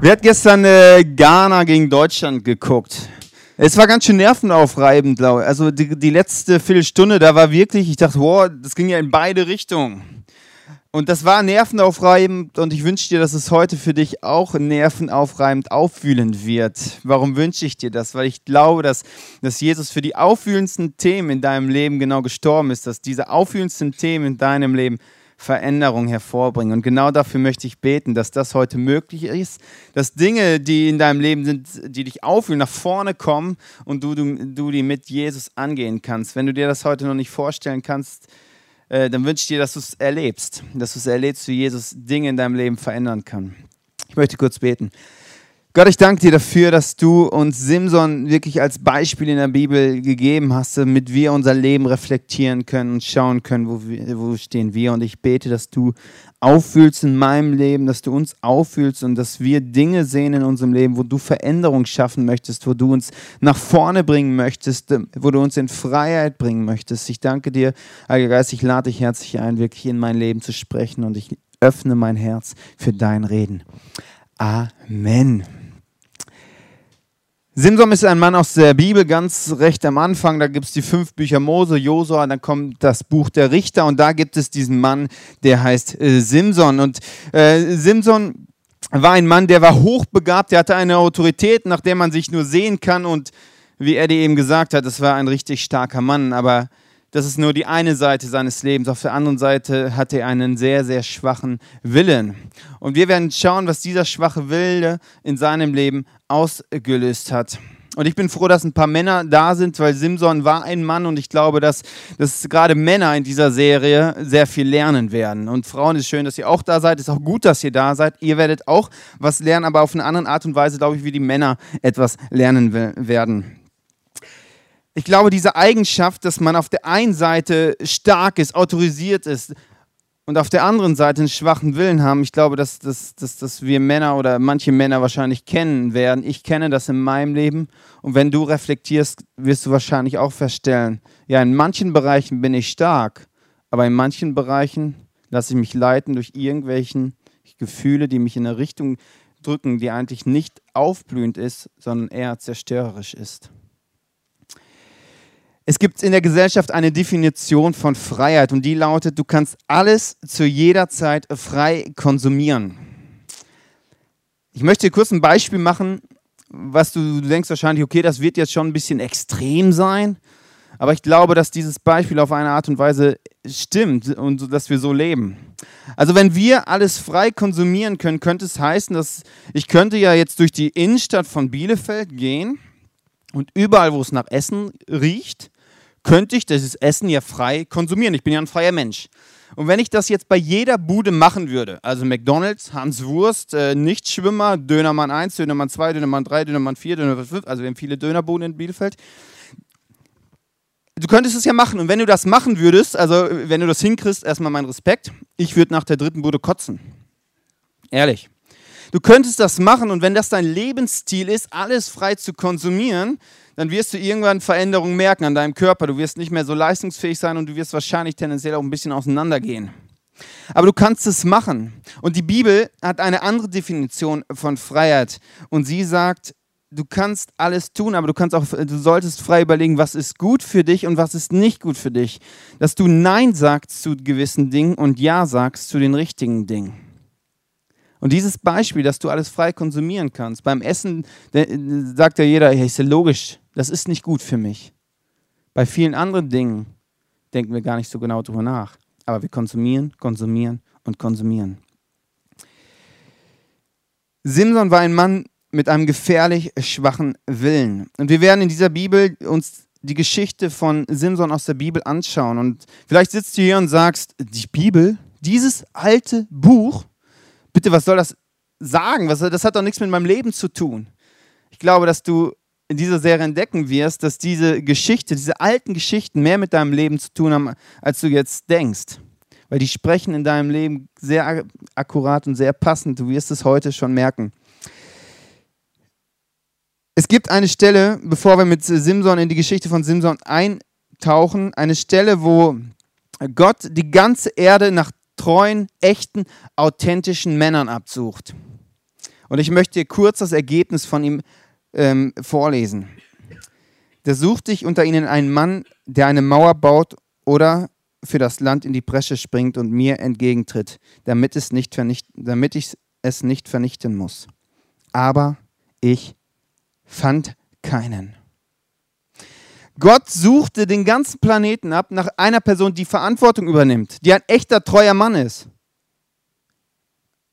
Wer hat gestern äh, Ghana gegen Deutschland geguckt? Es war ganz schön nervenaufreibend, glaube ich. Also die, die letzte Viertelstunde, da war wirklich, ich dachte, wow, das ging ja in beide Richtungen. Und das war nervenaufreibend und ich wünsche dir, dass es heute für dich auch nervenaufreibend auffühlend wird. Warum wünsche ich dir das? Weil ich glaube, dass, dass Jesus für die auffühlendsten Themen in deinem Leben genau gestorben ist, dass diese auffühlendsten Themen in deinem Leben Veränderung hervorbringen. Und genau dafür möchte ich beten, dass das heute möglich ist, dass Dinge, die in deinem Leben sind, die dich auffühlen, nach vorne kommen und du, du, du die mit Jesus angehen kannst. Wenn du dir das heute noch nicht vorstellen kannst, äh, dann wünsche ich dir, dass du es erlebst, dass du es erlebst, wie Jesus Dinge in deinem Leben verändern kann. Ich möchte kurz beten. Gott, ich danke dir dafür, dass du uns Simson wirklich als Beispiel in der Bibel gegeben hast, damit wir unser Leben reflektieren können und schauen können, wo, wir, wo stehen wir. Und ich bete, dass du auffühlst in meinem Leben, dass du uns auffühlst und dass wir Dinge sehen in unserem Leben, wo du Veränderung schaffen möchtest, wo du uns nach vorne bringen möchtest, wo du uns in Freiheit bringen möchtest. Ich danke dir, Heiliger Geist, ich lade dich herzlich ein, wirklich in mein Leben zu sprechen und ich öffne mein Herz für dein Reden. Amen. Simson ist ein Mann aus der Bibel, ganz recht am Anfang. Da gibt es die fünf Bücher Mose, Josua, dann kommt das Buch der Richter und da gibt es diesen Mann, der heißt äh, Simson. Und äh, Simson war ein Mann, der war hochbegabt, der hatte eine Autorität, nach der man sich nur sehen kann. Und wie Eddie eben gesagt hat, es war ein richtig starker Mann, aber das ist nur die eine Seite seines Lebens. Auf der anderen Seite hat er einen sehr, sehr schwachen Willen. Und wir werden schauen, was dieser schwache Wille in seinem Leben ausgelöst hat. Und ich bin froh, dass ein paar Männer da sind, weil Simson war ein Mann und ich glaube, dass, dass gerade Männer in dieser Serie sehr viel lernen werden. Und Frauen, ist schön, dass ihr auch da seid. Ist auch gut, dass ihr da seid. Ihr werdet auch was lernen, aber auf eine andere Art und Weise, glaube ich, wie die Männer etwas lernen werden. Ich glaube, diese Eigenschaft, dass man auf der einen Seite stark ist, autorisiert ist und auf der anderen Seite einen schwachen Willen haben, ich glaube, dass, dass, dass, dass wir Männer oder manche Männer wahrscheinlich kennen werden. Ich kenne das in meinem Leben und wenn du reflektierst, wirst du wahrscheinlich auch feststellen, ja, in manchen Bereichen bin ich stark, aber in manchen Bereichen lasse ich mich leiten durch irgendwelchen Gefühle, die mich in eine Richtung drücken, die eigentlich nicht aufblühend ist, sondern eher zerstörerisch ist. Es gibt in der Gesellschaft eine Definition von Freiheit und die lautet, du kannst alles zu jeder Zeit frei konsumieren. Ich möchte dir kurz ein Beispiel machen, was du, du denkst wahrscheinlich, okay, das wird jetzt schon ein bisschen extrem sein, aber ich glaube, dass dieses Beispiel auf eine Art und Weise stimmt und dass wir so leben. Also wenn wir alles frei konsumieren können, könnte es heißen, dass ich könnte ja jetzt durch die Innenstadt von Bielefeld gehen und überall, wo es nach Essen riecht, könnte ich dieses Essen ja frei konsumieren. Ich bin ja ein freier Mensch. Und wenn ich das jetzt bei jeder Bude machen würde, also McDonalds, Hans Wurst, äh, Nichtschwimmer, Dönermann 1, Dönermann 2, Dönermann 3, Dönermann 4, Dönermann 5, also wir haben viele Dönerbuden in Bielefeld. Du könntest es ja machen. Und wenn du das machen würdest, also wenn du das hinkriegst, erstmal mein Respekt, ich würde nach der dritten Bude kotzen. Ehrlich. Du könntest das machen und wenn das dein Lebensstil ist, alles frei zu konsumieren, dann wirst du irgendwann Veränderungen merken an deinem Körper. Du wirst nicht mehr so leistungsfähig sein und du wirst wahrscheinlich tendenziell auch ein bisschen auseinandergehen. Aber du kannst es machen. Und die Bibel hat eine andere Definition von Freiheit. Und sie sagt, du kannst alles tun, aber du kannst auch, du solltest frei überlegen, was ist gut für dich und was ist nicht gut für dich. Dass du Nein sagst zu gewissen Dingen und Ja sagst zu den richtigen Dingen. Und dieses Beispiel, dass du alles frei konsumieren kannst, beim Essen sagt ja jeder, ja, ist ja logisch, das ist nicht gut für mich. Bei vielen anderen Dingen denken wir gar nicht so genau drüber nach. Aber wir konsumieren, konsumieren und konsumieren. Simson war ein Mann mit einem gefährlich schwachen Willen. Und wir werden in dieser Bibel uns die Geschichte von Simson aus der Bibel anschauen. Und vielleicht sitzt du hier und sagst, die Bibel, dieses alte Buch, bitte, was soll das sagen? das hat doch nichts mit meinem Leben zu tun. Ich glaube, dass du in dieser Serie entdecken wirst, dass diese Geschichte, diese alten Geschichten mehr mit deinem Leben zu tun haben, als du jetzt denkst. Weil die sprechen in deinem Leben sehr akkurat und sehr passend. Du wirst es heute schon merken. Es gibt eine Stelle, bevor wir mit Simson in die Geschichte von Simson eintauchen, eine Stelle, wo Gott die ganze Erde nach treuen, echten, authentischen Männern absucht. Und ich möchte dir kurz das Ergebnis von ihm ähm, vorlesen. Da sucht dich unter ihnen einen Mann, der eine Mauer baut oder für das Land in die Bresche springt und mir entgegentritt, damit, es nicht damit ich es nicht vernichten muss. Aber ich fand keinen. Gott suchte den ganzen Planeten ab nach einer Person, die Verantwortung übernimmt, die ein echter treuer Mann ist.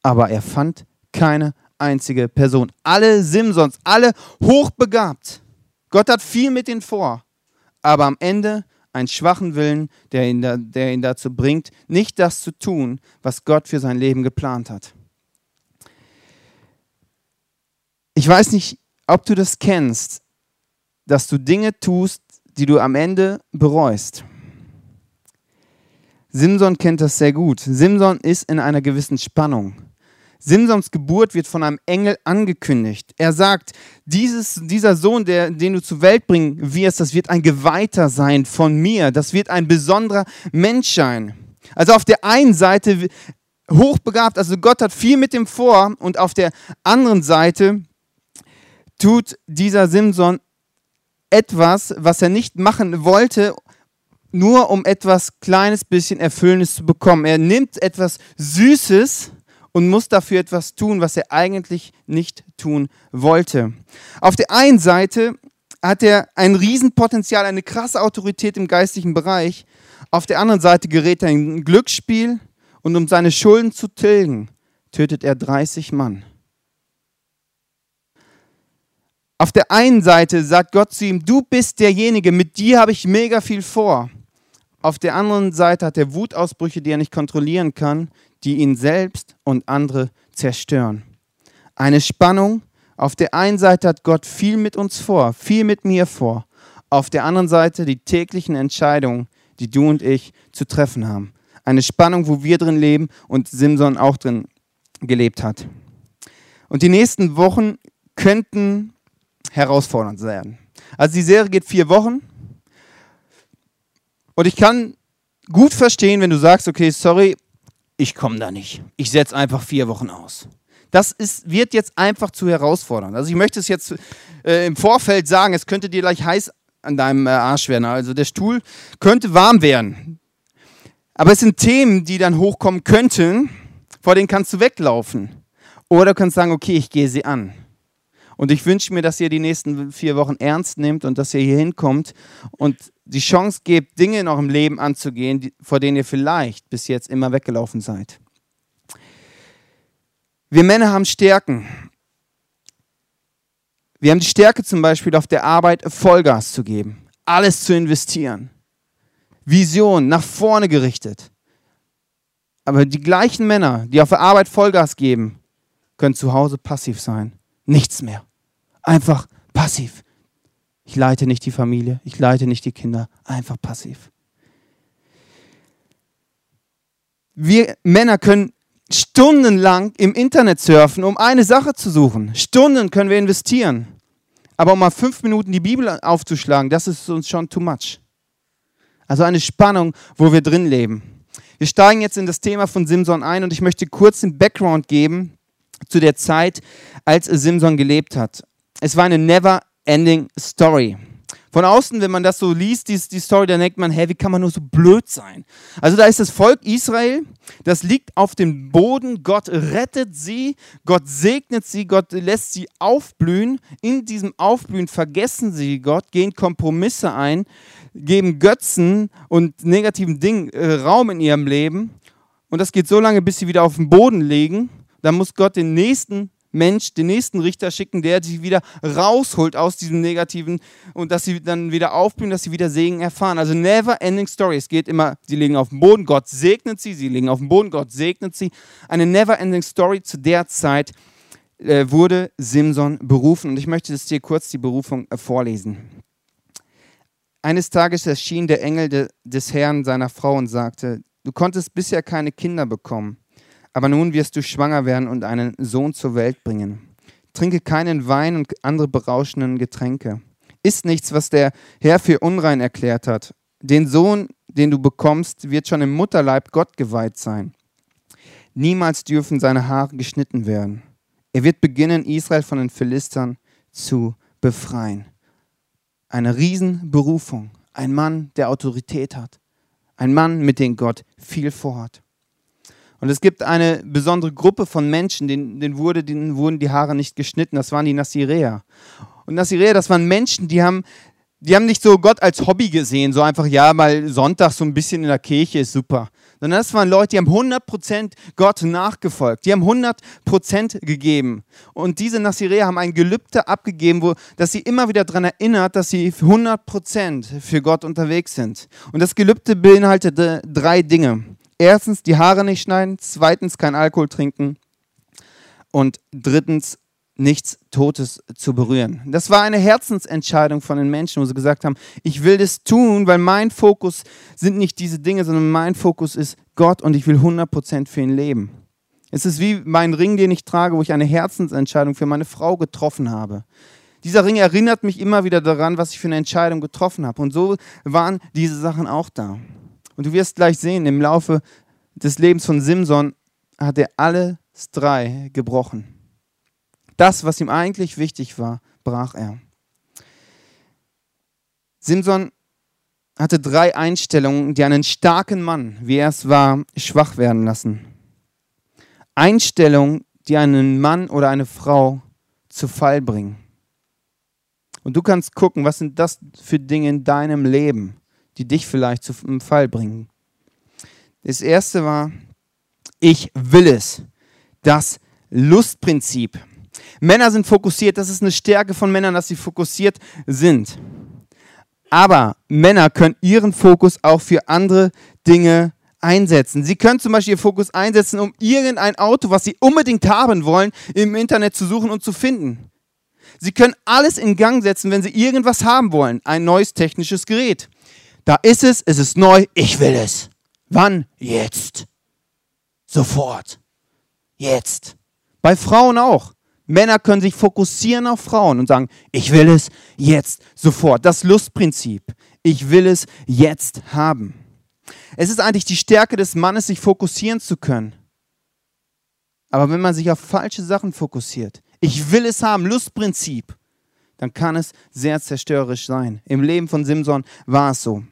Aber er fand keine einzige Person. Alle Simsons, alle hochbegabt. Gott hat viel mit ihnen vor. Aber am Ende einen schwachen Willen, der ihn, da, der ihn dazu bringt, nicht das zu tun, was Gott für sein Leben geplant hat. Ich weiß nicht, ob du das kennst, dass du Dinge tust, die du am Ende bereust. Simson kennt das sehr gut. Simson ist in einer gewissen Spannung. Simsons Geburt wird von einem Engel angekündigt. Er sagt, dieses, dieser Sohn, der, den du zur Welt bringen wirst, das wird ein Geweihter sein von mir. Das wird ein besonderer Mensch sein. Also auf der einen Seite hochbegabt, also Gott hat viel mit ihm vor und auf der anderen Seite tut dieser Simson etwas, was er nicht machen wollte, nur um etwas kleines bisschen Erfüllendes zu bekommen. Er nimmt etwas Süßes und muss dafür etwas tun, was er eigentlich nicht tun wollte. Auf der einen Seite hat er ein Riesenpotenzial, eine krasse Autorität im geistlichen Bereich. Auf der anderen Seite gerät er in ein Glücksspiel und um seine Schulden zu tilgen, tötet er 30 Mann. Auf der einen Seite sagt Gott zu ihm, du bist derjenige, mit dir habe ich mega viel vor. Auf der anderen Seite hat er Wutausbrüche, die er nicht kontrollieren kann, die ihn selbst und andere zerstören. Eine Spannung. Auf der einen Seite hat Gott viel mit uns vor, viel mit mir vor. Auf der anderen Seite die täglichen Entscheidungen, die du und ich zu treffen haben. Eine Spannung, wo wir drin leben und Simson auch drin gelebt hat. Und die nächsten Wochen könnten herausfordernd sein. Also die Serie geht vier Wochen. Und ich kann gut verstehen, wenn du sagst, okay, sorry, ich komme da nicht. Ich setze einfach vier Wochen aus. Das ist, wird jetzt einfach zu herausfordernd. Also ich möchte es jetzt äh, im Vorfeld sagen, es könnte dir gleich heiß an deinem äh, Arsch werden. Also der Stuhl könnte warm werden. Aber es sind Themen, die dann hochkommen könnten, vor denen kannst du weglaufen. Oder du kannst sagen, okay, ich gehe sie an. Und ich wünsche mir, dass ihr die nächsten vier Wochen ernst nehmt und dass ihr hier hinkommt und die Chance gebt, Dinge in eurem Leben anzugehen, vor denen ihr vielleicht bis jetzt immer weggelaufen seid. Wir Männer haben Stärken. Wir haben die Stärke zum Beispiel auf der Arbeit Vollgas zu geben, alles zu investieren, Vision nach vorne gerichtet. Aber die gleichen Männer, die auf der Arbeit Vollgas geben, können zu Hause passiv sein Nichts mehr. Einfach passiv. Ich leite nicht die Familie, ich leite nicht die Kinder, einfach passiv. Wir Männer können stundenlang im Internet surfen, um eine Sache zu suchen. Stunden können wir investieren. Aber um mal fünf Minuten die Bibel aufzuschlagen, das ist uns schon too much. Also eine Spannung, wo wir drin leben. Wir steigen jetzt in das Thema von Simson ein und ich möchte kurz den Background geben, zu der Zeit, als Simson gelebt hat. Es war eine never-ending Story. Von außen, wenn man das so liest, die, die Story, dann denkt man, hey, wie kann man nur so blöd sein? Also da ist das Volk Israel, das liegt auf dem Boden, Gott rettet sie, Gott segnet sie, Gott lässt sie aufblühen. In diesem Aufblühen vergessen sie Gott, gehen Kompromisse ein, geben Götzen und negativen Dingen äh, Raum in ihrem Leben. Und das geht so lange, bis sie wieder auf dem Boden liegen dann muss Gott den nächsten Mensch, den nächsten Richter schicken, der sie wieder rausholt aus diesem Negativen und dass sie dann wieder aufblühen, dass sie wieder Segen erfahren. Also never ending story. Es geht immer, sie liegen auf dem Boden, Gott segnet sie, sie liegen auf dem Boden, Gott segnet sie. Eine never ending story zu der Zeit äh, wurde Simson berufen und ich möchte jetzt dir kurz die Berufung äh, vorlesen. Eines Tages erschien der Engel de, des Herrn seiner Frau und sagte, du konntest bisher keine Kinder bekommen aber nun wirst du schwanger werden und einen Sohn zur Welt bringen. Trinke keinen Wein und andere berauschenden Getränke. Iss nichts, was der Herr für unrein erklärt hat. Den Sohn, den du bekommst, wird schon im Mutterleib Gott geweiht sein. Niemals dürfen seine Haare geschnitten werden. Er wird beginnen, Israel von den Philistern zu befreien. Eine Riesenberufung. Ein Mann, der Autorität hat. Ein Mann, mit dem Gott viel vorhat. Und es gibt eine besondere Gruppe von Menschen, denen, denen, wurde, denen wurden die Haare nicht geschnitten. Das waren die Naziräer. Und Naziräer, das waren Menschen, die haben, die haben nicht so Gott als Hobby gesehen, so einfach, ja, mal Sonntag so ein bisschen in der Kirche ist super. Sondern das waren Leute, die haben 100% Gott nachgefolgt. Die haben 100% gegeben. Und diese Naziräer haben ein Gelübde abgegeben, wo, dass sie immer wieder daran erinnert, dass sie 100% für Gott unterwegs sind. Und das Gelübde beinhaltet drei Dinge. Erstens, die Haare nicht schneiden. Zweitens, kein Alkohol trinken. Und drittens, nichts Totes zu berühren. Das war eine Herzensentscheidung von den Menschen, wo sie gesagt haben, ich will das tun, weil mein Fokus sind nicht diese Dinge, sondern mein Fokus ist Gott und ich will 100% für ihn leben. Es ist wie mein Ring, den ich trage, wo ich eine Herzensentscheidung für meine Frau getroffen habe. Dieser Ring erinnert mich immer wieder daran, was ich für eine Entscheidung getroffen habe. Und so waren diese Sachen auch da. Und du wirst gleich sehen, im Laufe des Lebens von Simson hat er alles drei gebrochen. Das, was ihm eigentlich wichtig war, brach er. Simson hatte drei Einstellungen, die einen starken Mann, wie er es war, schwach werden lassen. Einstellungen, die einen Mann oder eine Frau zu Fall bringen. Und du kannst gucken, was sind das für Dinge in deinem Leben, die dich vielleicht zum Fall bringen. Das erste war, ich will es. Das Lustprinzip. Männer sind fokussiert, das ist eine Stärke von Männern, dass sie fokussiert sind. Aber Männer können ihren Fokus auch für andere Dinge einsetzen. Sie können zum Beispiel ihr Fokus einsetzen, um irgendein Auto, was sie unbedingt haben wollen, im Internet zu suchen und zu finden. Sie können alles in Gang setzen, wenn sie irgendwas haben wollen. Ein neues technisches Gerät. Da ist es, es ist neu, ich will es. Wann? Jetzt. Sofort. Jetzt. Bei Frauen auch. Männer können sich fokussieren auf Frauen und sagen, ich will es jetzt sofort. Das Lustprinzip. Ich will es jetzt haben. Es ist eigentlich die Stärke des Mannes, sich fokussieren zu können. Aber wenn man sich auf falsche Sachen fokussiert, ich will es haben, Lustprinzip, dann kann es sehr zerstörerisch sein. Im Leben von Simson war es so.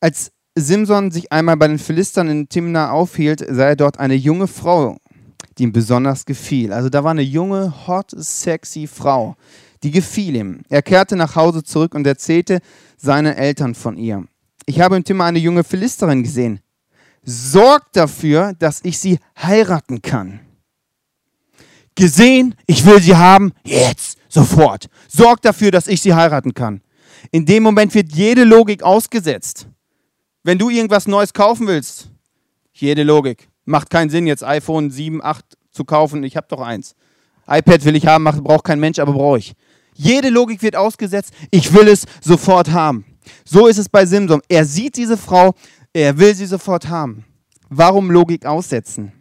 Als Simson sich einmal bei den Philistern in Timna aufhielt, sah er dort eine junge Frau die ihm besonders gefiel. Also da war eine junge, hot, sexy Frau, die gefiel ihm. Er kehrte nach Hause zurück und erzählte seinen Eltern von ihr. Ich habe im Zimmer eine junge Philisterin gesehen. Sorgt dafür, dass ich sie heiraten kann. Gesehen, ich will sie haben, jetzt, sofort. Sorgt dafür, dass ich sie heiraten kann. In dem Moment wird jede Logik ausgesetzt. Wenn du irgendwas Neues kaufen willst, jede Logik. Macht keinen Sinn, jetzt iPhone 7, 8 zu kaufen. Ich habe doch eins. iPad will ich haben, braucht kein Mensch, aber brauche ich. Jede Logik wird ausgesetzt. Ich will es sofort haben. So ist es bei Simson. Er sieht diese Frau, er will sie sofort haben. Warum Logik aussetzen?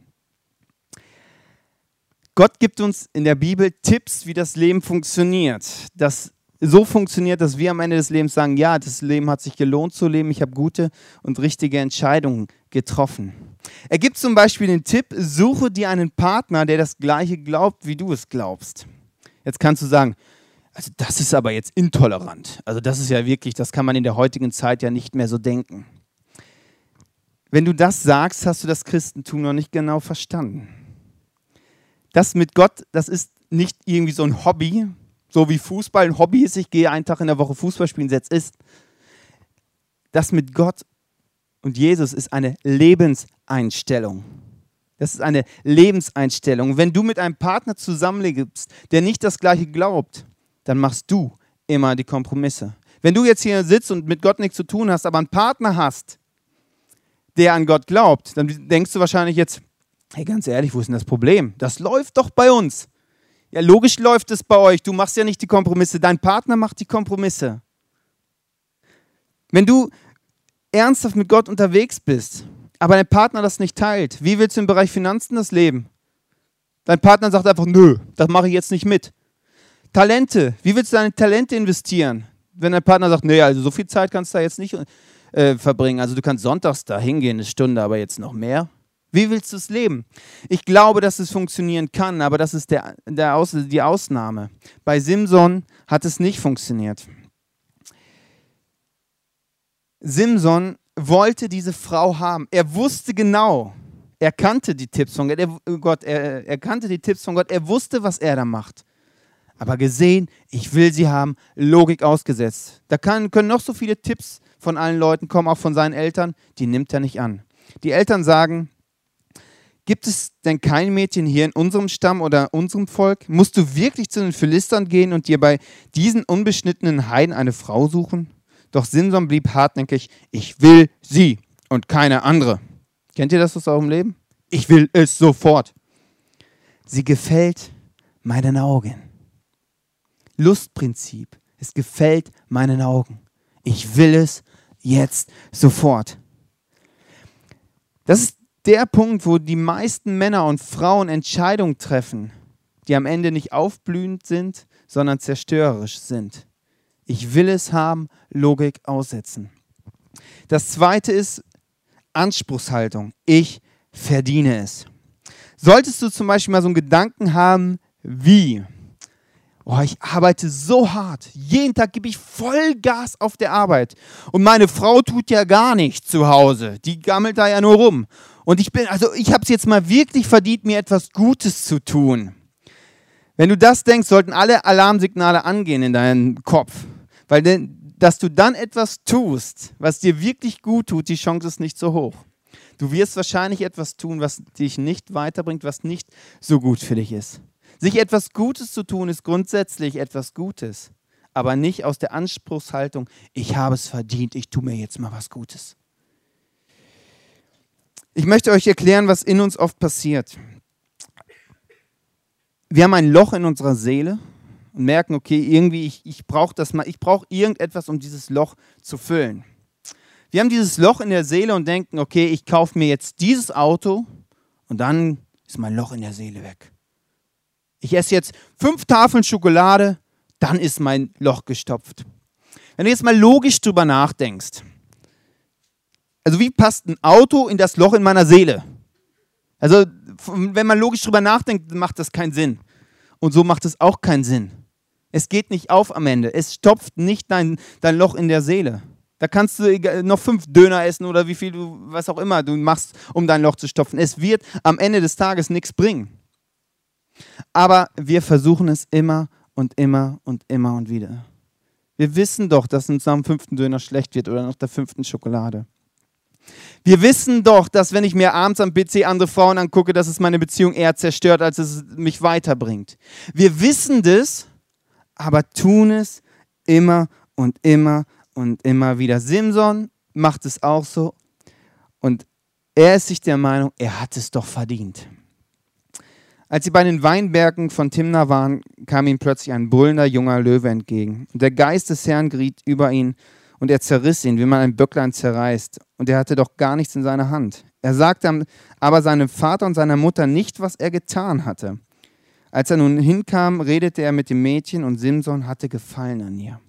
Gott gibt uns in der Bibel Tipps, wie das Leben funktioniert. Das so funktioniert, dass wir am Ende des Lebens sagen, ja, das Leben hat sich gelohnt zu leben, ich habe gute und richtige Entscheidungen getroffen. Er gibt zum Beispiel den Tipp, suche dir einen Partner, der das gleiche glaubt, wie du es glaubst. Jetzt kannst du sagen, also das ist aber jetzt intolerant. Also das ist ja wirklich, das kann man in der heutigen Zeit ja nicht mehr so denken. Wenn du das sagst, hast du das Christentum noch nicht genau verstanden. Das mit Gott, das ist nicht irgendwie so ein Hobby, so wie Fußball ein Hobby ist, ich gehe einen Tag in der Woche Fußball spielen, setzt ist. Das mit Gott und Jesus ist eine Lebenseinstellung. Das ist eine Lebenseinstellung. Wenn du mit einem Partner zusammenlebst, der nicht das Gleiche glaubt, dann machst du immer die Kompromisse. Wenn du jetzt hier sitzt und mit Gott nichts zu tun hast, aber einen Partner hast, der an Gott glaubt, dann denkst du wahrscheinlich jetzt, hey, ganz ehrlich, wo ist denn das Problem? Das läuft doch bei uns. Ja, logisch läuft es bei euch. Du machst ja nicht die Kompromisse, dein Partner macht die Kompromisse. Wenn du ernsthaft mit Gott unterwegs bist, aber dein Partner das nicht teilt, wie willst du im Bereich Finanzen das leben? Dein Partner sagt einfach, nö, das mache ich jetzt nicht mit. Talente, wie willst du deine Talente investieren? Wenn dein Partner sagt, nee, also so viel Zeit kannst du da jetzt nicht äh, verbringen. Also du kannst sonntags da hingehen, eine Stunde, aber jetzt noch mehr. Wie willst du es leben? Ich glaube, dass es funktionieren kann, aber das ist der, der Aus, die Ausnahme. Bei Simson hat es nicht funktioniert. Simson wollte diese Frau haben. Er wusste genau, er kannte die Tipps von Gott, er, Gott, er, er kannte die Tipps von Gott, er wusste, was er da macht. Aber gesehen, ich will sie haben, Logik ausgesetzt. Da kann, können noch so viele Tipps von allen Leuten kommen, auch von seinen Eltern, die nimmt er nicht an. Die Eltern sagen, Gibt es denn kein Mädchen hier in unserem Stamm oder unserem Volk? Musst du wirklich zu den Philistern gehen und dir bei diesen unbeschnittenen Heiden eine Frau suchen? Doch Simson blieb hartnäckig, ich will sie und keine andere. Kennt ihr das aus eurem Leben? Ich will es sofort. Sie gefällt meinen Augen. Lustprinzip. Es gefällt meinen Augen. Ich will es jetzt sofort. Das ist der Punkt, wo die meisten Männer und Frauen Entscheidungen treffen, die am Ende nicht aufblühend sind, sondern zerstörerisch sind. Ich will es haben, Logik aussetzen. Das zweite ist Anspruchshaltung. Ich verdiene es. Solltest du zum Beispiel mal so einen Gedanken haben, wie, oh, ich arbeite so hart, jeden Tag gebe ich voll Gas auf der Arbeit und meine Frau tut ja gar nichts zu Hause, die gammelt da ja nur rum. Und ich bin, also ich habe es jetzt mal wirklich verdient, mir etwas Gutes zu tun. Wenn du das denkst, sollten alle Alarmsignale angehen in deinem Kopf. Weil dass du dann etwas tust, was dir wirklich gut tut, die Chance ist nicht so hoch. Du wirst wahrscheinlich etwas tun, was dich nicht weiterbringt, was nicht so gut für dich ist. Sich etwas Gutes zu tun, ist grundsätzlich etwas Gutes, aber nicht aus der Anspruchshaltung, ich habe es verdient, ich tue mir jetzt mal was Gutes. Ich möchte euch erklären, was in uns oft passiert. Wir haben ein Loch in unserer Seele und merken, okay, irgendwie, ich, ich brauche das mal, ich brauche irgendetwas, um dieses Loch zu füllen. Wir haben dieses Loch in der Seele und denken, okay, ich kaufe mir jetzt dieses Auto und dann ist mein Loch in der Seele weg. Ich esse jetzt fünf Tafeln Schokolade, dann ist mein Loch gestopft. Wenn du jetzt mal logisch drüber nachdenkst, also wie passt ein Auto in das Loch in meiner Seele? Also wenn man logisch drüber nachdenkt, macht das keinen Sinn. Und so macht es auch keinen Sinn. Es geht nicht auf am Ende. Es stopft nicht dein, dein Loch in der Seele. Da kannst du noch fünf Döner essen oder wie viel du, was auch immer du machst, um dein Loch zu stopfen. Es wird am Ende des Tages nichts bringen. Aber wir versuchen es immer und immer und immer und wieder. Wir wissen doch, dass uns am fünften Döner schlecht wird oder nach der fünften Schokolade. Wir wissen doch, dass wenn ich mir abends am PC andere Frauen angucke, dass es meine Beziehung eher zerstört, als es mich weiterbringt. Wir wissen das, aber tun es immer und immer und immer wieder. Simson macht es auch so und er ist sich der Meinung, er hat es doch verdient. Als sie bei den Weinbergen von Timna waren, kam ihm plötzlich ein brüllender junger Löwe entgegen. Der Geist des Herrn geriet über ihn und er zerriss ihn, wie man ein Böcklein zerreißt. Und er hatte doch gar nichts in seiner Hand. Er sagte aber seinem Vater und seiner Mutter nicht, was er getan hatte. Als er nun hinkam, redete er mit dem Mädchen und Simson hatte Gefallen an ihr.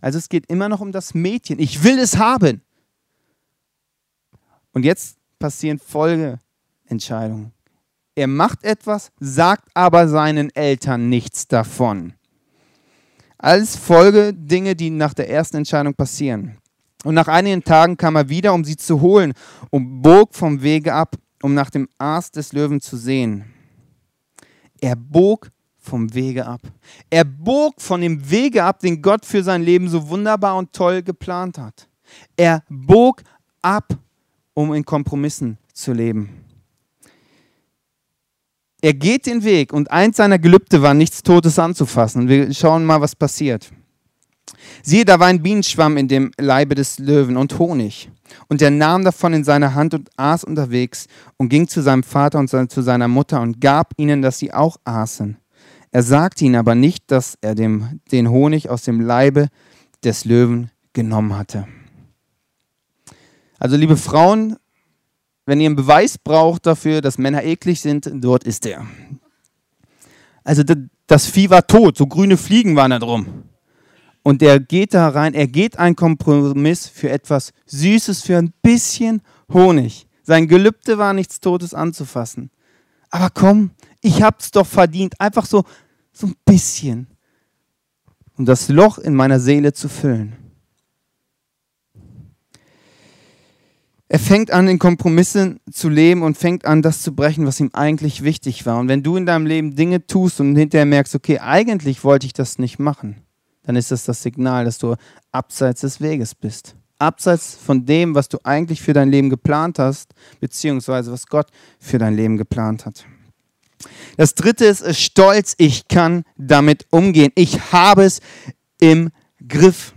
Also es geht immer noch um das Mädchen. Ich will es haben. Und jetzt passieren Folgeentscheidungen. Er macht etwas, sagt aber seinen Eltern nichts davon. Als Folge Dinge, die nach der ersten Entscheidung passieren. Und nach einigen Tagen kam er wieder, um sie zu holen, und bog vom Wege ab, um nach dem Aas des Löwen zu sehen. Er bog vom Wege ab. Er bog von dem Wege ab, den Gott für sein Leben so wunderbar und toll geplant hat. Er bog ab, um in Kompromissen zu leben. Er geht den Weg und eins seiner Gelübde war, nichts Totes anzufassen. Wir schauen mal, was passiert. Siehe, da war ein Bienenschwamm in dem Leibe des Löwen und Honig. Und er nahm davon in seine Hand und aß unterwegs und ging zu seinem Vater und zu seiner Mutter und gab ihnen, dass sie auch aßen. Er sagte ihnen aber nicht, dass er dem, den Honig aus dem Leibe des Löwen genommen hatte. Also liebe Frauen, wenn ihr einen Beweis braucht dafür, dass Männer eklig sind, dort ist er. Also das Vieh war tot, so grüne Fliegen waren da drum. Und er geht da rein, er geht einen Kompromiss für etwas Süßes, für ein bisschen Honig. Sein Gelübde war nichts Totes anzufassen. Aber komm, ich hab's doch verdient, einfach so, so ein bisschen, um das Loch in meiner Seele zu füllen. Er fängt an, in Kompromissen zu leben und fängt an, das zu brechen, was ihm eigentlich wichtig war. Und wenn du in deinem Leben Dinge tust und hinterher merkst, okay, eigentlich wollte ich das nicht machen, dann ist das das Signal, dass du abseits des Weges bist. Abseits von dem, was du eigentlich für dein Leben geplant hast, beziehungsweise was Gott für dein Leben geplant hat. Das dritte ist Stolz. Ich kann damit umgehen. Ich habe es im Griff.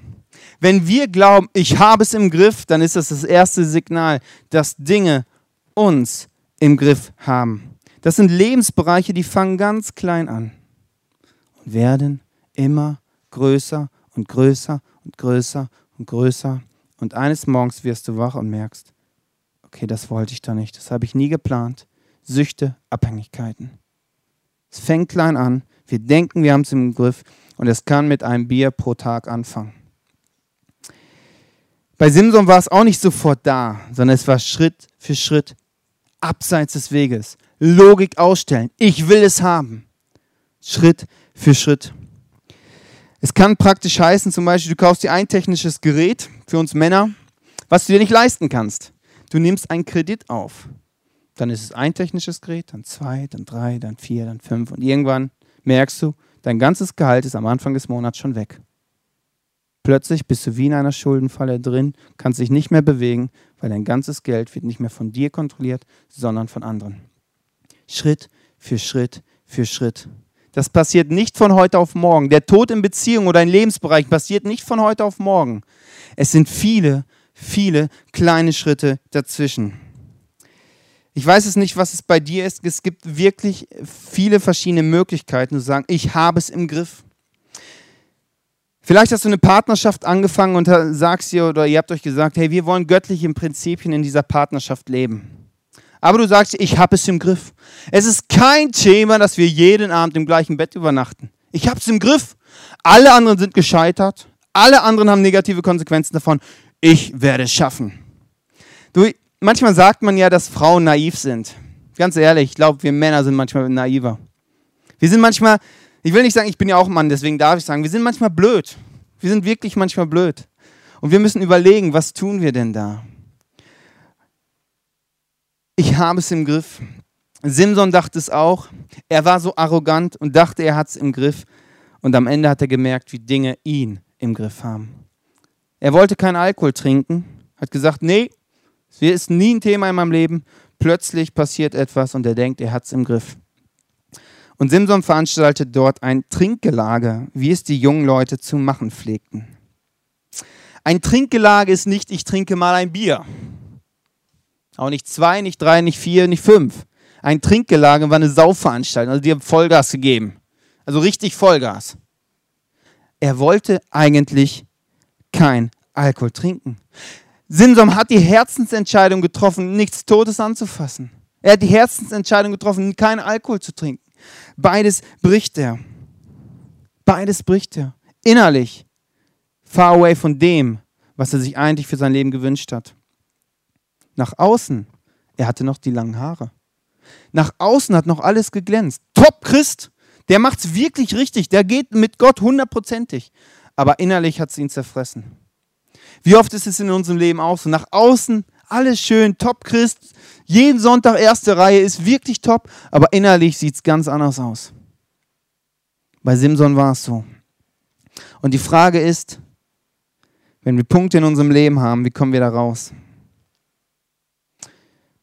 Wenn wir glauben, ich habe es im Griff, dann ist das das erste Signal, dass Dinge uns im Griff haben. Das sind Lebensbereiche, die fangen ganz klein an und werden immer größer und größer und größer und größer. Und eines Morgens wirst du wach und merkst, okay, das wollte ich da nicht, das habe ich nie geplant. Süchte, Abhängigkeiten. Es fängt klein an, wir denken, wir haben es im Griff und es kann mit einem Bier pro Tag anfangen. Bei Simson war es auch nicht sofort da, sondern es war Schritt für Schritt abseits des Weges. Logik ausstellen. Ich will es haben. Schritt für Schritt. Es kann praktisch heißen, zum Beispiel, du kaufst dir ein technisches Gerät für uns Männer, was du dir nicht leisten kannst. Du nimmst einen Kredit auf. Dann ist es ein technisches Gerät, dann zwei, dann drei, dann vier, dann fünf. Und irgendwann merkst du, dein ganzes Gehalt ist am Anfang des Monats schon weg. Plötzlich bist du wie in einer Schuldenfalle drin, kannst dich nicht mehr bewegen, weil dein ganzes Geld wird nicht mehr von dir kontrolliert, sondern von anderen. Schritt für Schritt für Schritt. Das passiert nicht von heute auf morgen. Der Tod in Beziehung oder in Lebensbereichen passiert nicht von heute auf morgen. Es sind viele, viele kleine Schritte dazwischen. Ich weiß es nicht, was es bei dir ist. Es gibt wirklich viele verschiedene Möglichkeiten zu sagen, ich habe es im Griff. Vielleicht hast du eine Partnerschaft angefangen und sagst dir oder ihr habt euch gesagt, hey, wir wollen göttliche Prinzipien in dieser Partnerschaft leben. Aber du sagst, ich habe es im Griff. Es ist kein Thema, dass wir jeden Abend im gleichen Bett übernachten. Ich habe es im Griff. Alle anderen sind gescheitert. Alle anderen haben negative Konsequenzen davon. Ich werde es schaffen. Du, manchmal sagt man ja, dass Frauen naiv sind. Ganz ehrlich, ich glaube, wir Männer sind manchmal naiver. Wir sind manchmal ich will nicht sagen, ich bin ja auch Mann, deswegen darf ich sagen, wir sind manchmal blöd. Wir sind wirklich manchmal blöd. Und wir müssen überlegen, was tun wir denn da? Ich habe es im Griff. Simson dachte es auch. Er war so arrogant und dachte, er hat es im Griff. Und am Ende hat er gemerkt, wie Dinge ihn im Griff haben. Er wollte keinen Alkohol trinken, hat gesagt, nee, es ist nie ein Thema in meinem Leben. Plötzlich passiert etwas und er denkt, er hat es im Griff. Und Simson veranstaltet dort ein Trinkgelage, wie es die jungen Leute zu machen pflegten. Ein Trinkgelage ist nicht, ich trinke mal ein Bier. Auch nicht zwei, nicht drei, nicht vier, nicht fünf. Ein Trinkgelage war eine Saufveranstaltung, also die haben Vollgas gegeben. Also richtig Vollgas. Er wollte eigentlich kein Alkohol trinken. Simson hat die Herzensentscheidung getroffen, nichts Totes anzufassen. Er hat die Herzensentscheidung getroffen, keinen Alkohol zu trinken. Beides bricht er. Beides bricht er. Innerlich. Far away von dem, was er sich eigentlich für sein Leben gewünscht hat. Nach außen, er hatte noch die langen Haare. Nach außen hat noch alles geglänzt. Top Christ, der macht es wirklich richtig, der geht mit Gott hundertprozentig. Aber innerlich hat es ihn zerfressen. Wie oft ist es in unserem Leben auch so? Nach außen alles schön, top Christ, jeden Sonntag erste Reihe ist wirklich top, aber innerlich sieht es ganz anders aus. Bei Simson war es so. Und die Frage ist, wenn wir Punkte in unserem Leben haben, wie kommen wir da raus?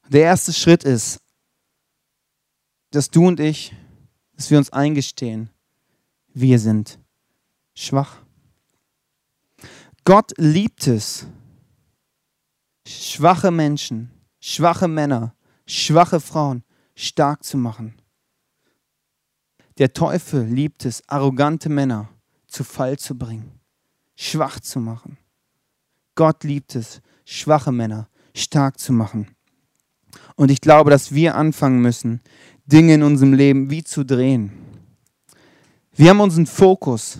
Der erste Schritt ist, dass du und ich, dass wir uns eingestehen, wir sind schwach. Gott liebt es, schwache Menschen, schwache Männer, schwache Frauen stark zu machen. Der Teufel liebt es, arrogante Männer zu Fall zu bringen, schwach zu machen. Gott liebt es, schwache Männer stark zu machen. Und ich glaube, dass wir anfangen müssen, Dinge in unserem Leben wie zu drehen. Wir haben unseren Fokus.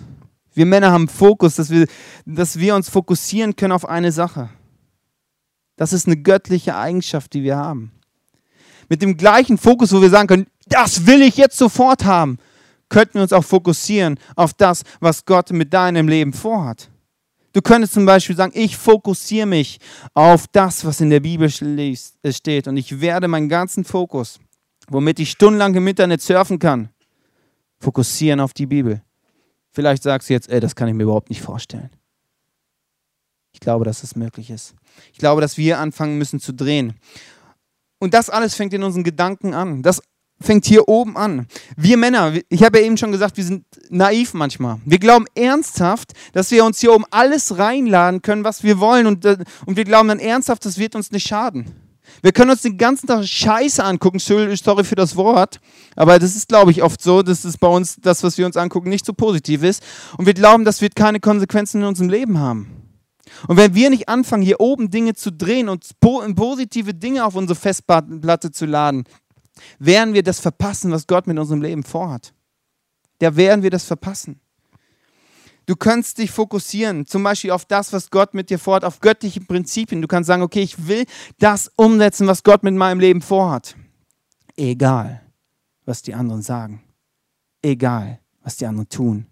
Wir Männer haben Fokus, dass wir, dass wir uns fokussieren können auf eine Sache. Das ist eine göttliche Eigenschaft, die wir haben. Mit dem gleichen Fokus, wo wir sagen können, das will ich jetzt sofort haben, könnten wir uns auch fokussieren auf das, was Gott mit deinem Leben vorhat. Du könntest zum Beispiel sagen, ich fokussiere mich auf das, was in der Bibel äh, steht und ich werde meinen ganzen Fokus, womit ich stundenlang im Internet surfen kann, fokussieren auf die Bibel. Vielleicht sagst du jetzt, ey, das kann ich mir überhaupt nicht vorstellen. Ich glaube, dass es möglich ist. Ich glaube, dass wir anfangen müssen zu drehen. Und das alles fängt in unseren Gedanken an. Das fängt hier oben an. Wir Männer, ich habe ja eben schon gesagt, wir sind naiv manchmal. Wir glauben ernsthaft, dass wir uns hier oben alles reinladen können, was wir wollen. Und, äh, und wir glauben dann ernsthaft, das wird uns nicht schaden. Wir können uns den ganzen Tag Scheiße angucken. Sorry für das Wort. Aber das ist, glaube ich, oft so, dass es bei uns, das, was wir uns angucken, nicht so positiv ist. Und wir glauben, das wird keine Konsequenzen in unserem Leben haben. Und wenn wir nicht anfangen, hier oben Dinge zu drehen und positive Dinge auf unsere Festplatte zu laden, werden wir das verpassen, was Gott mit unserem Leben vorhat. Da werden wir das verpassen. Du kannst dich fokussieren, zum Beispiel auf das, was Gott mit dir vorhat, auf göttliche Prinzipien. Du kannst sagen, okay, ich will das umsetzen, was Gott mit meinem Leben vorhat. Egal, was die anderen sagen. Egal, was die anderen tun.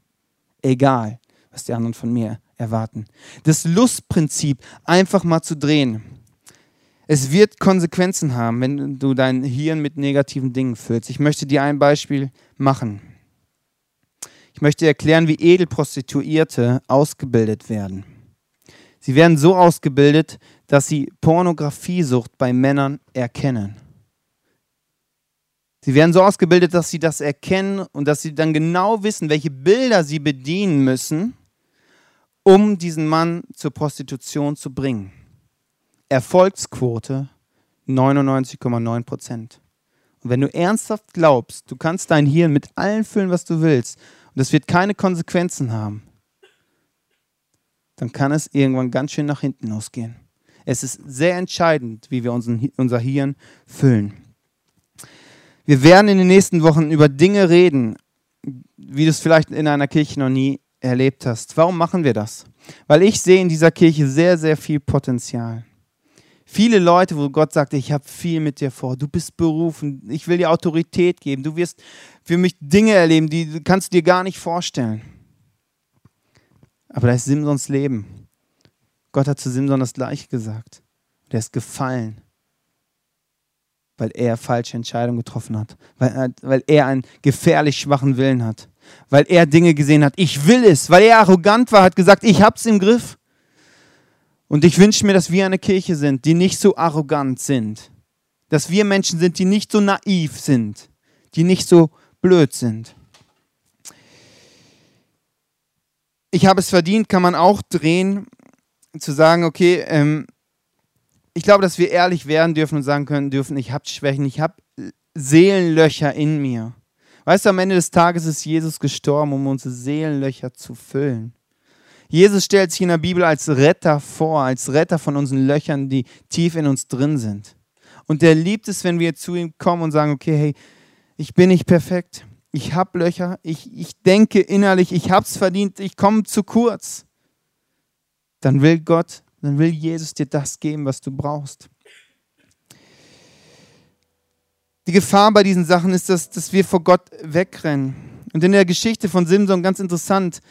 Egal, was die anderen von mir erwarten. Das Lustprinzip einfach mal zu drehen. Es wird Konsequenzen haben, wenn du dein Hirn mit negativen Dingen füllst. Ich möchte dir ein Beispiel machen. Ich möchte erklären, wie Edelprostituierte ausgebildet werden. Sie werden so ausgebildet, dass sie Pornografiesucht bei Männern erkennen. Sie werden so ausgebildet, dass sie das erkennen und dass sie dann genau wissen, welche Bilder sie bedienen müssen, um diesen Mann zur Prostitution zu bringen. Erfolgsquote 99,9 Prozent. Und wenn du ernsthaft glaubst, du kannst dein Hirn mit allem füllen, was du willst, und es wird keine Konsequenzen haben, dann kann es irgendwann ganz schön nach hinten losgehen. Es ist sehr entscheidend, wie wir unseren, unser Hirn füllen. Wir werden in den nächsten Wochen über Dinge reden, wie du es vielleicht in einer Kirche noch nie erlebt hast. Warum machen wir das? Weil ich sehe in dieser Kirche sehr, sehr viel Potenzial. Viele Leute, wo Gott sagt, ich habe viel mit dir vor, du bist berufen, ich will dir Autorität geben, du wirst für mich Dinge erleben, die kannst du dir gar nicht vorstellen. Aber da ist Simsons Leben. Gott hat zu Simson das Gleiche gesagt. Der ist gefallen, weil er falsche Entscheidungen getroffen hat, weil, weil er einen gefährlich schwachen Willen hat, weil er Dinge gesehen hat, ich will es, weil er arrogant war, hat gesagt, ich hab's im Griff. Und ich wünsche mir, dass wir eine Kirche sind, die nicht so arrogant sind. Dass wir Menschen sind, die nicht so naiv sind, die nicht so blöd sind. Ich habe es verdient, kann man auch drehen, zu sagen, okay, ähm, ich glaube, dass wir ehrlich werden dürfen und sagen können dürfen, ich habe Schwächen, ich habe Seelenlöcher in mir. Weißt du, am Ende des Tages ist Jesus gestorben, um unsere Seelenlöcher zu füllen. Jesus stellt sich in der Bibel als Retter vor, als Retter von unseren Löchern, die tief in uns drin sind. Und er liebt es, wenn wir zu ihm kommen und sagen, okay, hey, ich bin nicht perfekt, ich habe Löcher, ich, ich denke innerlich, ich habe es verdient, ich komme zu kurz. Dann will Gott, dann will Jesus dir das geben, was du brauchst. Die Gefahr bei diesen Sachen ist, dass, dass wir vor Gott wegrennen. Und in der Geschichte von Simson ganz interessant,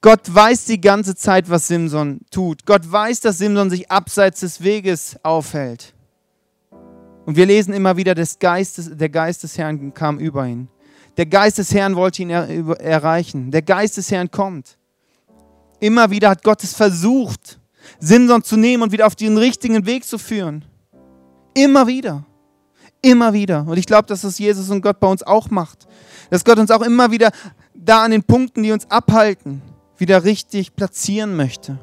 Gott weiß die ganze Zeit, was Simson tut. Gott weiß, dass Simson sich abseits des Weges aufhält. Und wir lesen immer wieder, des Geistes, der Geist des Herrn kam über ihn. Der Geist des Herrn wollte ihn er, erreichen. Der Geist des Herrn kommt. Immer wieder hat Gott es versucht, Simson zu nehmen und wieder auf den richtigen Weg zu führen. Immer wieder. Immer wieder. Und ich glaube, dass das Jesus und Gott bei uns auch macht. Dass Gott uns auch immer wieder da an den Punkten, die uns abhalten, wieder richtig platzieren möchte.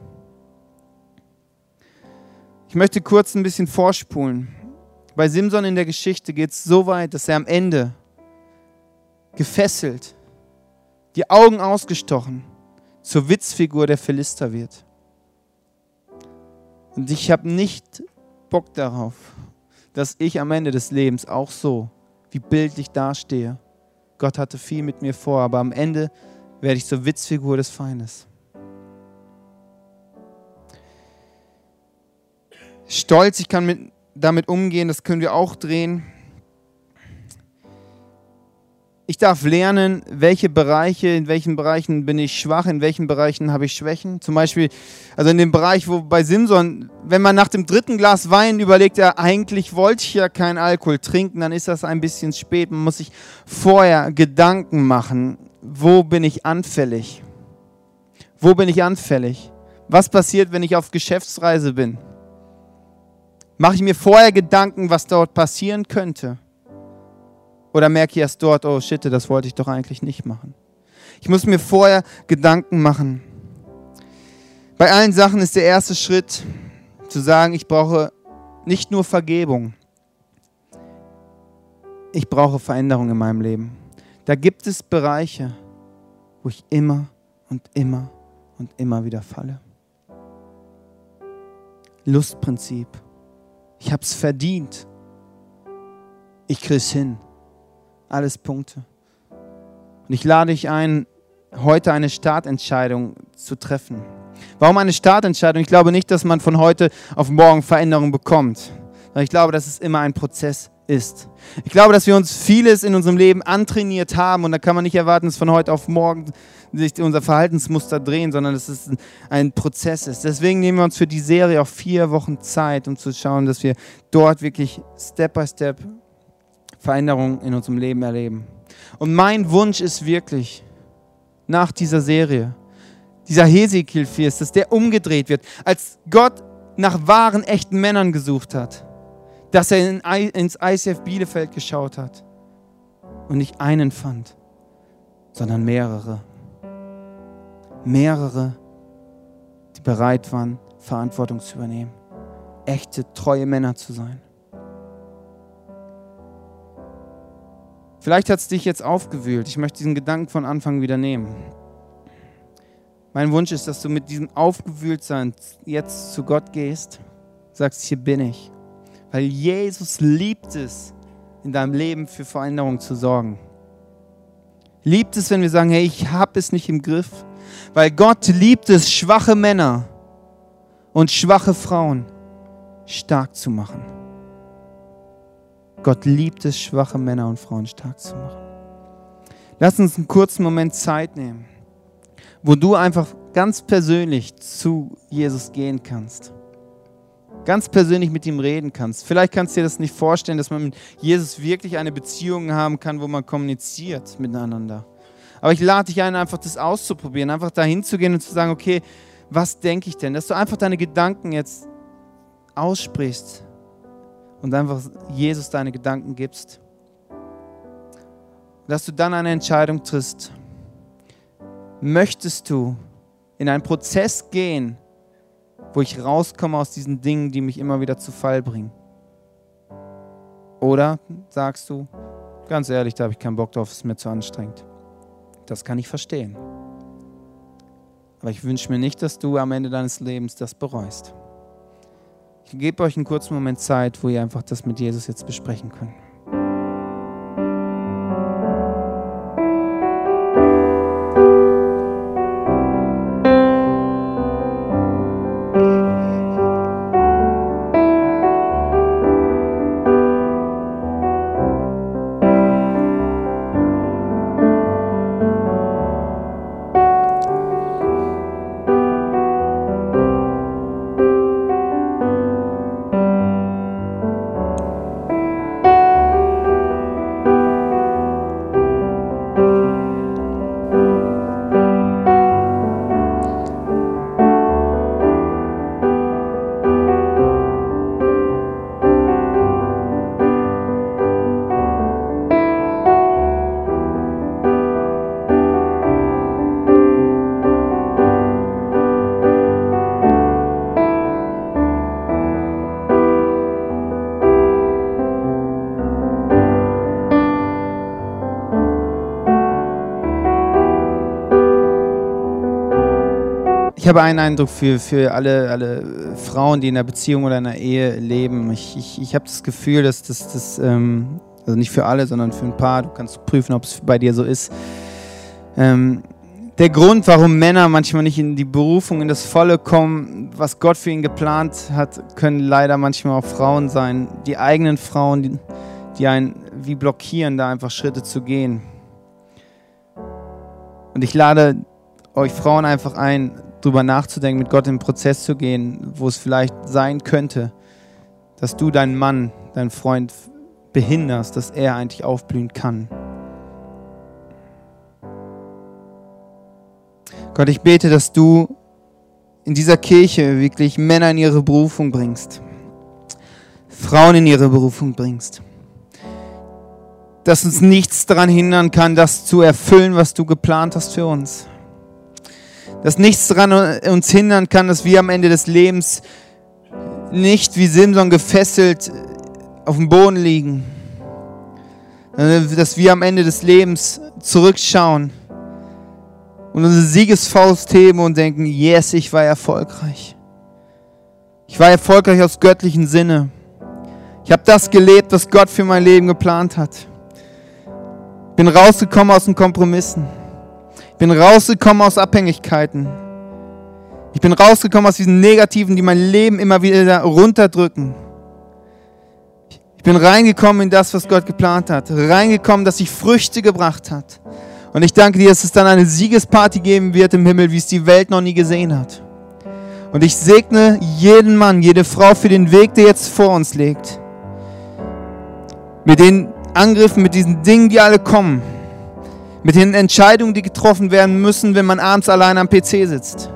Ich möchte kurz ein bisschen vorspulen. Bei Simson in der Geschichte geht es so weit, dass er am Ende gefesselt, die Augen ausgestochen, zur Witzfigur der Philister wird. Und ich habe nicht Bock darauf, dass ich am Ende des Lebens auch so wie bildlich dastehe. Gott hatte viel mit mir vor, aber am Ende werde ich zur Witzfigur des Feindes. Stolz, ich kann mit, damit umgehen, das können wir auch drehen. Ich darf lernen, welche Bereiche, in welchen Bereichen bin ich schwach, in welchen Bereichen habe ich Schwächen. Zum Beispiel, also in dem Bereich, wo bei Simson, wenn man nach dem dritten Glas Wein überlegt, ja, eigentlich wollte ich ja keinen Alkohol trinken, dann ist das ein bisschen spät. Man muss sich vorher Gedanken machen, wo bin ich anfällig? Wo bin ich anfällig? Was passiert, wenn ich auf Geschäftsreise bin? Mache ich mir vorher Gedanken, was dort passieren könnte? Oder merke ich erst dort, oh shit, das wollte ich doch eigentlich nicht machen. Ich muss mir vorher Gedanken machen. Bei allen Sachen ist der erste Schritt zu sagen, ich brauche nicht nur Vergebung, ich brauche Veränderung in meinem Leben. Da gibt es Bereiche, wo ich immer und immer und immer wieder falle. Lustprinzip. Ich habe es verdient. Ich kriege es hin. Alles Punkte. Und ich lade dich ein, heute eine Startentscheidung zu treffen. Warum eine Startentscheidung? Ich glaube nicht, dass man von heute auf morgen Veränderung bekommt. Ich glaube, dass es immer ein Prozess ist. Ich glaube, dass wir uns vieles in unserem Leben antrainiert haben und da kann man nicht erwarten, dass von heute auf morgen sich unser Verhaltensmuster drehen, sondern dass es ein Prozess ist. Deswegen nehmen wir uns für die Serie auch vier Wochen Zeit, um zu schauen, dass wir dort wirklich Step by Step Veränderung in unserem Leben erleben. Und mein Wunsch ist wirklich, nach dieser Serie, dieser Hesekiel-First, dass der umgedreht wird, als Gott nach wahren, echten Männern gesucht hat, dass er in, ins ICF Bielefeld geschaut hat und nicht einen fand, sondern mehrere. Mehrere, die bereit waren, Verantwortung zu übernehmen, echte, treue Männer zu sein. Vielleicht hat es dich jetzt aufgewühlt. Ich möchte diesen Gedanken von Anfang wieder nehmen. Mein Wunsch ist, dass du mit diesem Aufgewühltsein jetzt zu Gott gehst, sagst, hier bin ich. Weil Jesus liebt es, in deinem Leben für Veränderung zu sorgen. Liebt es, wenn wir sagen, hey, ich habe es nicht im Griff. Weil Gott liebt es, schwache Männer und schwache Frauen stark zu machen. Gott liebt es, schwache Männer und Frauen stark zu machen. Lass uns einen kurzen Moment Zeit nehmen, wo du einfach ganz persönlich zu Jesus gehen kannst. Ganz persönlich mit ihm reden kannst. Vielleicht kannst du dir das nicht vorstellen, dass man mit Jesus wirklich eine Beziehung haben kann, wo man kommuniziert miteinander. Aber ich lade dich ein, einfach das auszuprobieren, einfach dahin zu gehen und zu sagen, okay, was denke ich denn? Dass du einfach deine Gedanken jetzt aussprichst und einfach Jesus deine Gedanken gibst. Dass du dann eine Entscheidung triffst. Möchtest du in einen Prozess gehen, wo ich rauskomme aus diesen Dingen, die mich immer wieder zu Fall bringen? Oder sagst du, ganz ehrlich, da habe ich keinen Bock drauf, es ist mir zu anstrengend. Das kann ich verstehen. Aber ich wünsche mir nicht, dass du am Ende deines Lebens das bereust. Ich gebe euch einen kurzen Moment Zeit, wo ihr einfach das mit Jesus jetzt besprechen könnt. Habe einen Eindruck für, für alle, alle Frauen, die in einer Beziehung oder in einer Ehe leben. Ich, ich, ich habe das Gefühl, dass das, das ähm, also nicht für alle, sondern für ein paar, du kannst prüfen, ob es bei dir so ist, ähm, der Grund, warum Männer manchmal nicht in die Berufung, in das Volle kommen, was Gott für ihn geplant hat, können leider manchmal auch Frauen sein. Die eigenen Frauen, die, die einen wie blockieren, da einfach Schritte zu gehen. Und ich lade euch Frauen einfach ein, darüber nachzudenken, mit Gott in den Prozess zu gehen, wo es vielleicht sein könnte, dass du deinen Mann, deinen Freund behinderst, dass er eigentlich aufblühen kann. Gott, ich bete, dass du in dieser Kirche wirklich Männer in ihre Berufung bringst, Frauen in ihre Berufung bringst. Dass uns nichts daran hindern kann, das zu erfüllen, was du geplant hast für uns. Dass nichts daran uns hindern kann, dass wir am Ende des Lebens nicht wie Simson gefesselt auf dem Boden liegen. Dass wir am Ende des Lebens zurückschauen und unsere Siegesfaust heben und denken, yes, ich war erfolgreich. Ich war erfolgreich aus göttlichen Sinne. Ich habe das gelebt, was Gott für mein Leben geplant hat. Bin rausgekommen aus den Kompromissen. Bin rausgekommen aus Abhängigkeiten. Ich bin rausgekommen aus diesen Negativen, die mein Leben immer wieder runterdrücken. Ich bin reingekommen in das, was Gott geplant hat. Reingekommen, dass sich Früchte gebracht hat. Und ich danke dir, dass es dann eine Siegesparty geben wird im Himmel, wie es die Welt noch nie gesehen hat. Und ich segne jeden Mann, jede Frau für den Weg, der jetzt vor uns liegt. Mit den Angriffen, mit diesen Dingen, die alle kommen. Mit den Entscheidungen, die getroffen werden müssen, wenn man abends allein am PC sitzt.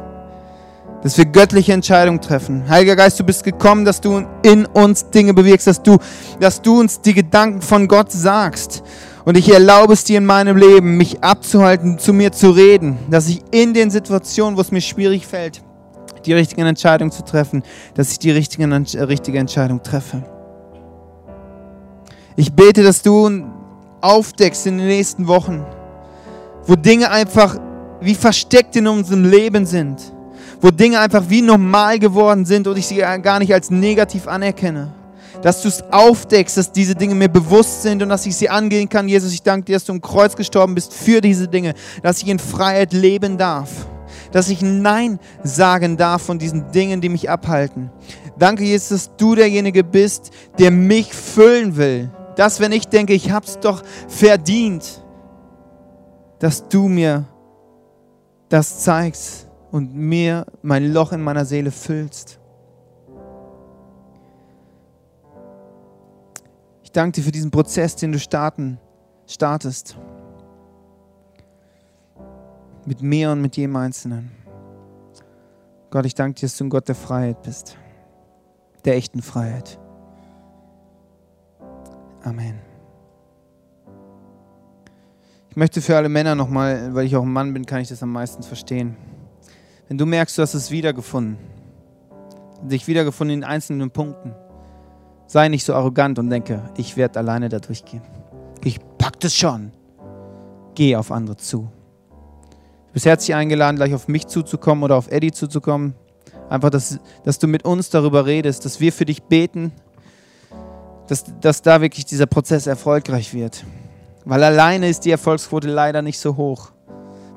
Dass wir göttliche Entscheidungen treffen. Heiliger Geist, du bist gekommen, dass du in uns Dinge bewirkst, dass du, dass du uns die Gedanken von Gott sagst. Und ich erlaube es dir in meinem Leben, mich abzuhalten, zu mir zu reden, dass ich in den Situationen, wo es mir schwierig fällt, die richtigen Entscheidungen zu treffen, dass ich die richtige, richtige Entscheidung treffe. Ich bete, dass du aufdeckst in den nächsten Wochen, wo Dinge einfach wie versteckt in unserem Leben sind, wo Dinge einfach wie normal geworden sind und ich sie gar nicht als negativ anerkenne dass du es aufdeckst, dass diese Dinge mir bewusst sind und dass ich sie angehen kann. Jesus, ich danke dir, dass du im Kreuz gestorben bist für diese Dinge, dass ich in Freiheit leben darf, dass ich Nein sagen darf von diesen Dingen, die mich abhalten. Danke, Jesus, dass du derjenige bist, der mich füllen will. Dass, wenn ich denke, ich habe es doch verdient, dass du mir das zeigst und mir mein Loch in meiner Seele füllst. danke dir für diesen Prozess, den du starten, startest. Mit mir und mit jedem Einzelnen. Gott, ich danke dir, dass du ein Gott der Freiheit bist. Der echten Freiheit. Amen. Ich möchte für alle Männer nochmal, weil ich auch ein Mann bin, kann ich das am meisten verstehen. Wenn du merkst, du hast es wiedergefunden, dich wiedergefunden in einzelnen Punkten, Sei nicht so arrogant und denke, ich werde alleine da durchgehen. Ich pack das schon. Geh auf andere zu. Du bist herzlich eingeladen, gleich auf mich zuzukommen oder auf Eddie zuzukommen. Einfach, dass, dass du mit uns darüber redest, dass wir für dich beten, dass, dass da wirklich dieser Prozess erfolgreich wird. Weil alleine ist die Erfolgsquote leider nicht so hoch.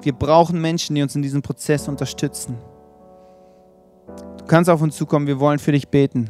Wir brauchen Menschen, die uns in diesem Prozess unterstützen. Du kannst auf uns zukommen, wir wollen für dich beten.